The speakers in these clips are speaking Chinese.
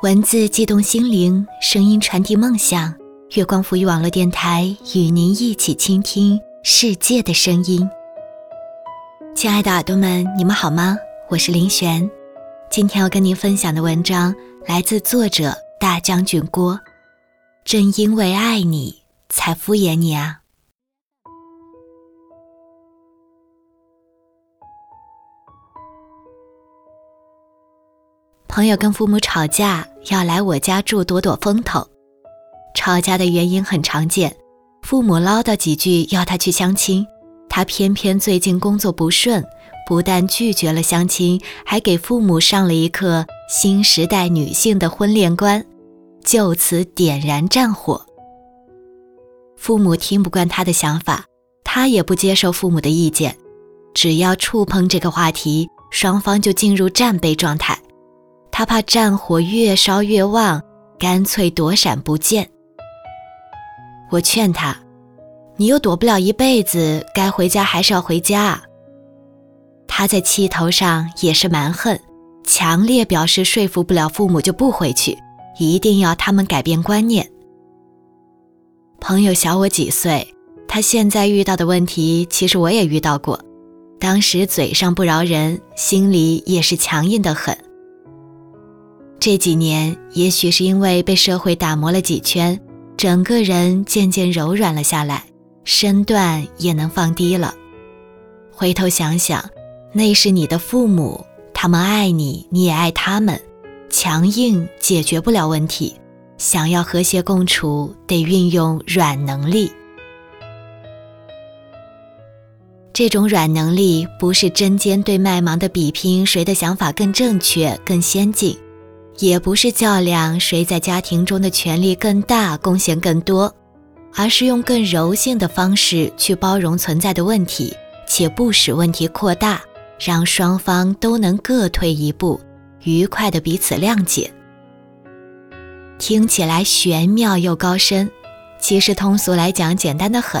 文字悸动心灵，声音传递梦想。月光浮语网络电台与您一起倾听世界的声音。亲爱的耳朵们，你们好吗？我是林璇。今天要跟您分享的文章来自作者大将军郭。正因为爱你，才敷衍你啊。朋友跟父母吵架，要来我家住躲躲风头。吵架的原因很常见，父母唠叨几句要他去相亲，他偏偏最近工作不顺，不但拒绝了相亲，还给父母上了一课新时代女性的婚恋观，就此点燃战火。父母听不惯他的想法，他也不接受父母的意见，只要触碰这个话题，双方就进入战备状态。他怕战火越烧越旺，干脆躲闪不见。我劝他：“你又躲不了一辈子，该回家还是要回家。”他在气头上也是蛮横，强烈表示说服不了父母就不回去，一定要他们改变观念。朋友小我几岁，他现在遇到的问题其实我也遇到过，当时嘴上不饶人，心里也是强硬的很。这几年，也许是因为被社会打磨了几圈，整个人渐渐柔软了下来，身段也能放低了。回头想想，那是你的父母，他们爱你，你也爱他们，强硬解决不了问题。想要和谐共处，得运用软能力。这种软能力，不是针尖对麦芒的比拼谁的想法更正确、更先进。也不是较量谁在家庭中的权力更大、贡献更多，而是用更柔性的方式去包容存在的问题，且不使问题扩大，让双方都能各退一步，愉快的彼此谅解。听起来玄妙又高深，其实通俗来讲简单的很，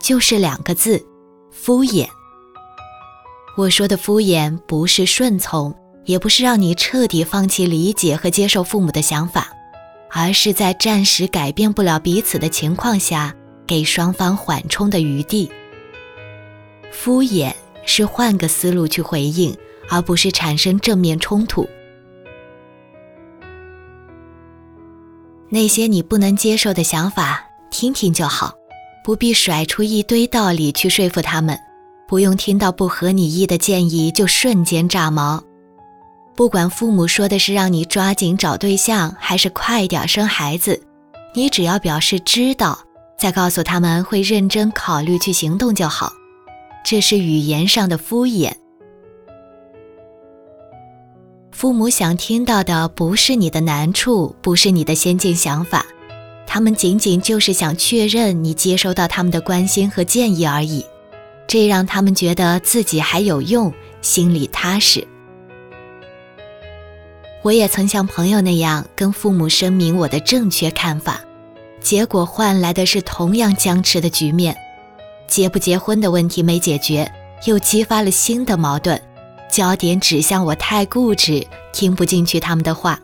就是两个字：敷衍。我说的敷衍不是顺从。也不是让你彻底放弃理解和接受父母的想法，而是在暂时改变不了彼此的情况下，给双方缓冲的余地。敷衍是换个思路去回应，而不是产生正面冲突。那些你不能接受的想法，听听就好，不必甩出一堆道理去说服他们，不用听到不合你意的建议就瞬间炸毛。不管父母说的是让你抓紧找对象，还是快点生孩子，你只要表示知道，再告诉他们会认真考虑去行动就好。这是语言上的敷衍。父母想听到的不是你的难处，不是你的先进想法，他们仅仅就是想确认你接收到他们的关心和建议而已，这让他们觉得自己还有用，心里踏实。我也曾像朋友那样跟父母声明我的正确看法，结果换来的是同样僵持的局面。结不结婚的问题没解决，又激发了新的矛盾，焦点指向我太固执，听不进去他们的话。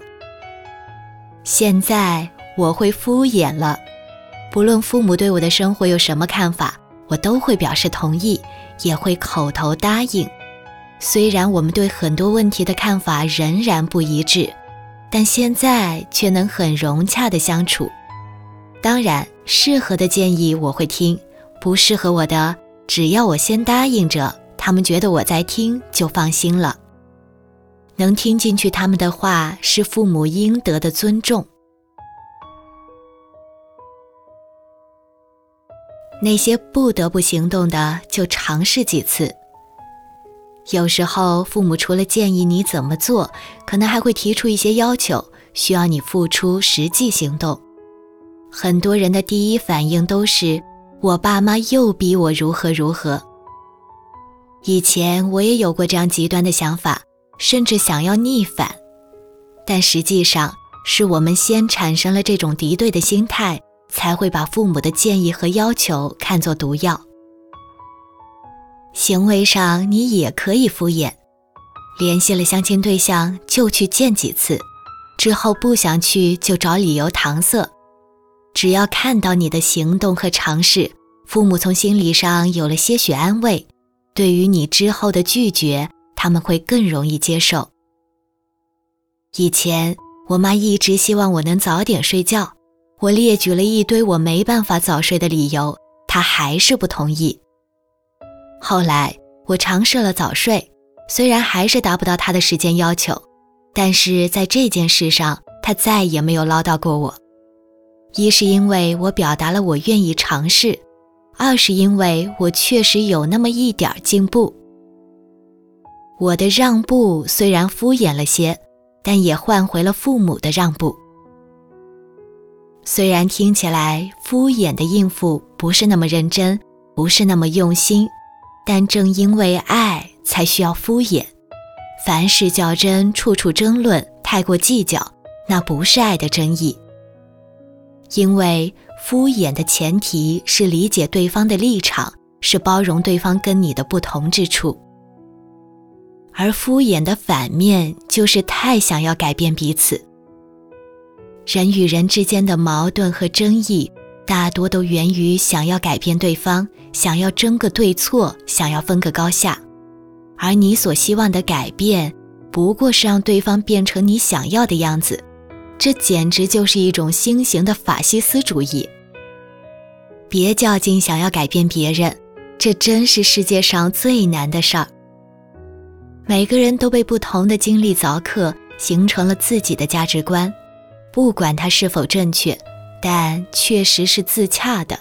现在我会敷衍了，不论父母对我的生活有什么看法，我都会表示同意，也会口头答应。虽然我们对很多问题的看法仍然不一致，但现在却能很融洽的相处。当然，适合的建议我会听，不适合我的，只要我先答应着，他们觉得我在听，就放心了。能听进去他们的话，是父母应得的尊重。那些不得不行动的，就尝试几次。有时候，父母除了建议你怎么做，可能还会提出一些要求，需要你付出实际行动。很多人的第一反应都是“我爸妈又逼我如何如何”。以前我也有过这样极端的想法，甚至想要逆反，但实际上是我们先产生了这种敌对的心态，才会把父母的建议和要求看作毒药。行为上你也可以敷衍，联系了相亲对象就去见几次，之后不想去就找理由搪塞。只要看到你的行动和尝试，父母从心理上有了些许安慰，对于你之后的拒绝，他们会更容易接受。以前我妈一直希望我能早点睡觉，我列举了一堆我没办法早睡的理由，她还是不同意。后来我尝试了早睡，虽然还是达不到他的时间要求，但是在这件事上，他再也没有唠叨过我。一是因为我表达了我愿意尝试，二是因为我确实有那么一点进步。我的让步虽然敷衍了些，但也换回了父母的让步。虽然听起来敷衍的应付不是那么认真，不是那么用心，但正因为爱才需要敷衍。凡事较真，处处争论，太过计较，那不是爱的真意。因为敷衍的前提是理解对方的立场，是包容对方跟你的不同之处。而敷衍的反面就是太想要改变彼此。人与人之间的矛盾和争议，大多都源于想要改变对方，想要争个对错，想要分个高下。而你所希望的改变，不过是让对方变成你想要的样子。这简直就是一种新型的法西斯主义。别较劲，想要改变别人，这真是世界上最难的事儿。每个人都被不同的经历凿刻，形成了自己的价值观，不管它是否正确，但确实是自洽的，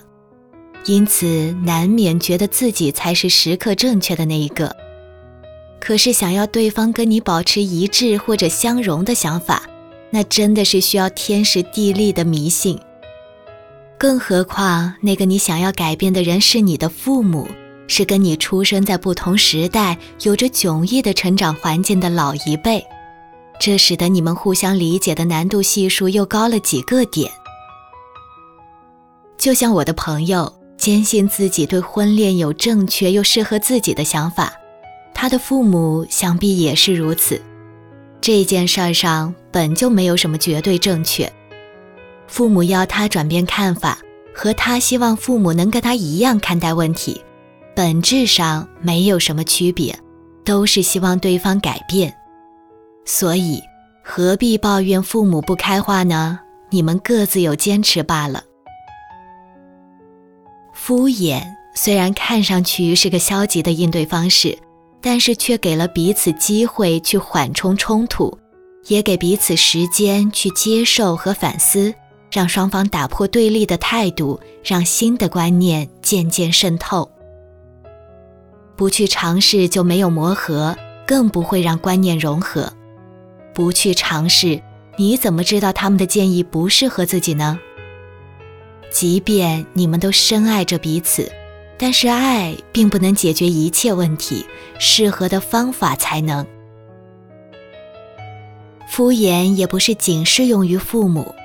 因此难免觉得自己才是时刻正确的那一个。可是，想要对方跟你保持一致或者相融的想法。那真的是需要天时地利的迷信，更何况那个你想要改变的人是你的父母，是跟你出生在不同时代、有着迥异的成长环境的老一辈，这使得你们互相理解的难度系数又高了几个点。就像我的朋友坚信自己对婚恋有正确又适合自己的想法，他的父母想必也是如此。这件事儿上本就没有什么绝对正确，父母要他转变看法，和他希望父母能跟他一样看待问题，本质上没有什么区别，都是希望对方改变。所以何必抱怨父母不开化呢？你们各自有坚持罢了。敷衍虽然看上去是个消极的应对方式。但是却给了彼此机会去缓冲冲突，也给彼此时间去接受和反思，让双方打破对立的态度，让新的观念渐渐渗透。不去尝试就没有磨合，更不会让观念融合。不去尝试，你怎么知道他们的建议不适合自己呢？即便你们都深爱着彼此。但是爱并不能解决一切问题，适合的方法才能。敷衍也不是仅适用于父母，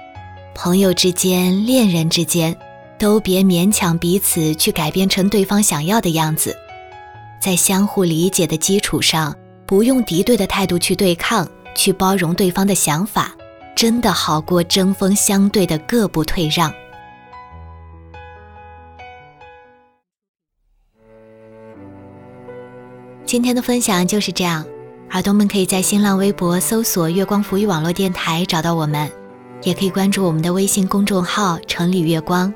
朋友之间、恋人之间，都别勉强彼此去改变成对方想要的样子。在相互理解的基础上，不用敌对的态度去对抗，去包容对方的想法，真的好过针锋相对的各不退让。今天的分享就是这样，耳朵们可以在新浪微博搜索“月光浮语网络电台”找到我们，也可以关注我们的微信公众号“城里月光”。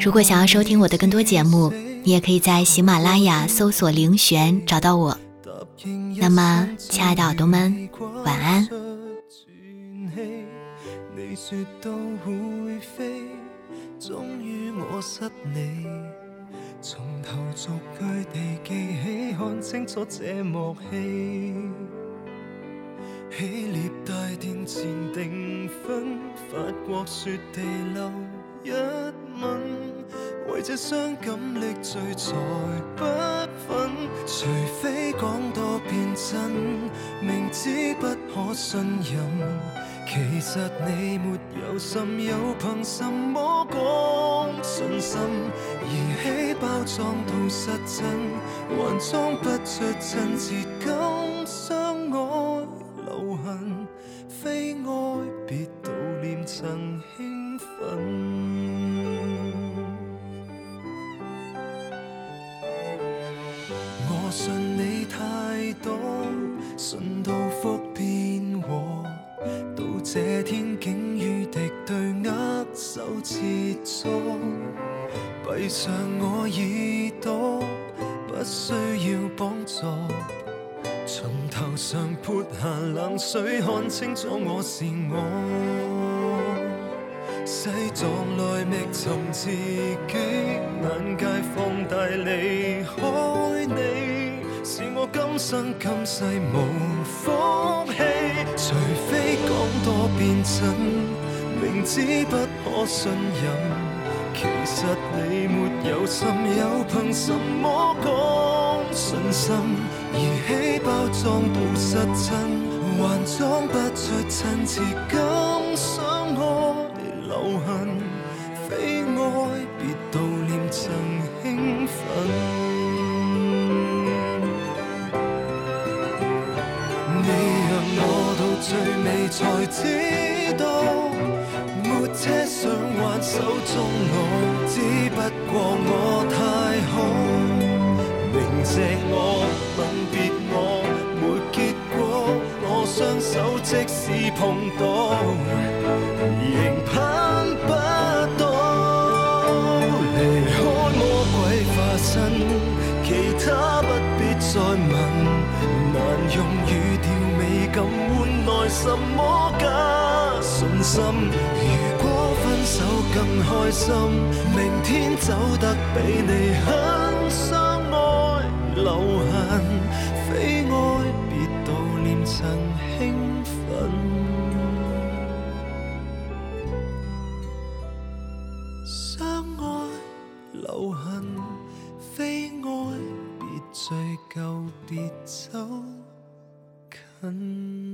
如果想要收听我的更多节目，你也可以在喜马拉雅搜索“灵璇”找到我。那么，亲爱的耳朵们，晚安。从头逐句地记起，看清楚这幕戏。起列大殿前订婚，法国雪地留一吻，为这伤感力罪才不忿。除非讲多变真，明知不可信任。其实你没有心，又凭什么讲信心？仪器包装到失真，还装不出真挚感。相爱留痕，非爱。别悼念曾兴奋。我信你太多，信到福变祸，到这天竟与敌对握手切磋，闭上我耳朵，不需要帮助。从头上泼下冷水，看清楚我是我。西藏来觅寻自己，眼界放大离开你，是我今生今世无福气。除非讲多变真，明知不可信任。其实你没有心，又凭什么讲信心？而起包装到失真，还装不出亲切感。相爱留痕，非爱别悼念曾兴奋。最尾才知道。没车想挽手中我，只不过我太好。明谢我，吻别我，没结果。我双手即使碰到，什么假信心？如果分手更开心，明天走得比你狠相爱，留痕非爱，别悼念曾兴奋。相爱留痕非爱，别追究，别走近。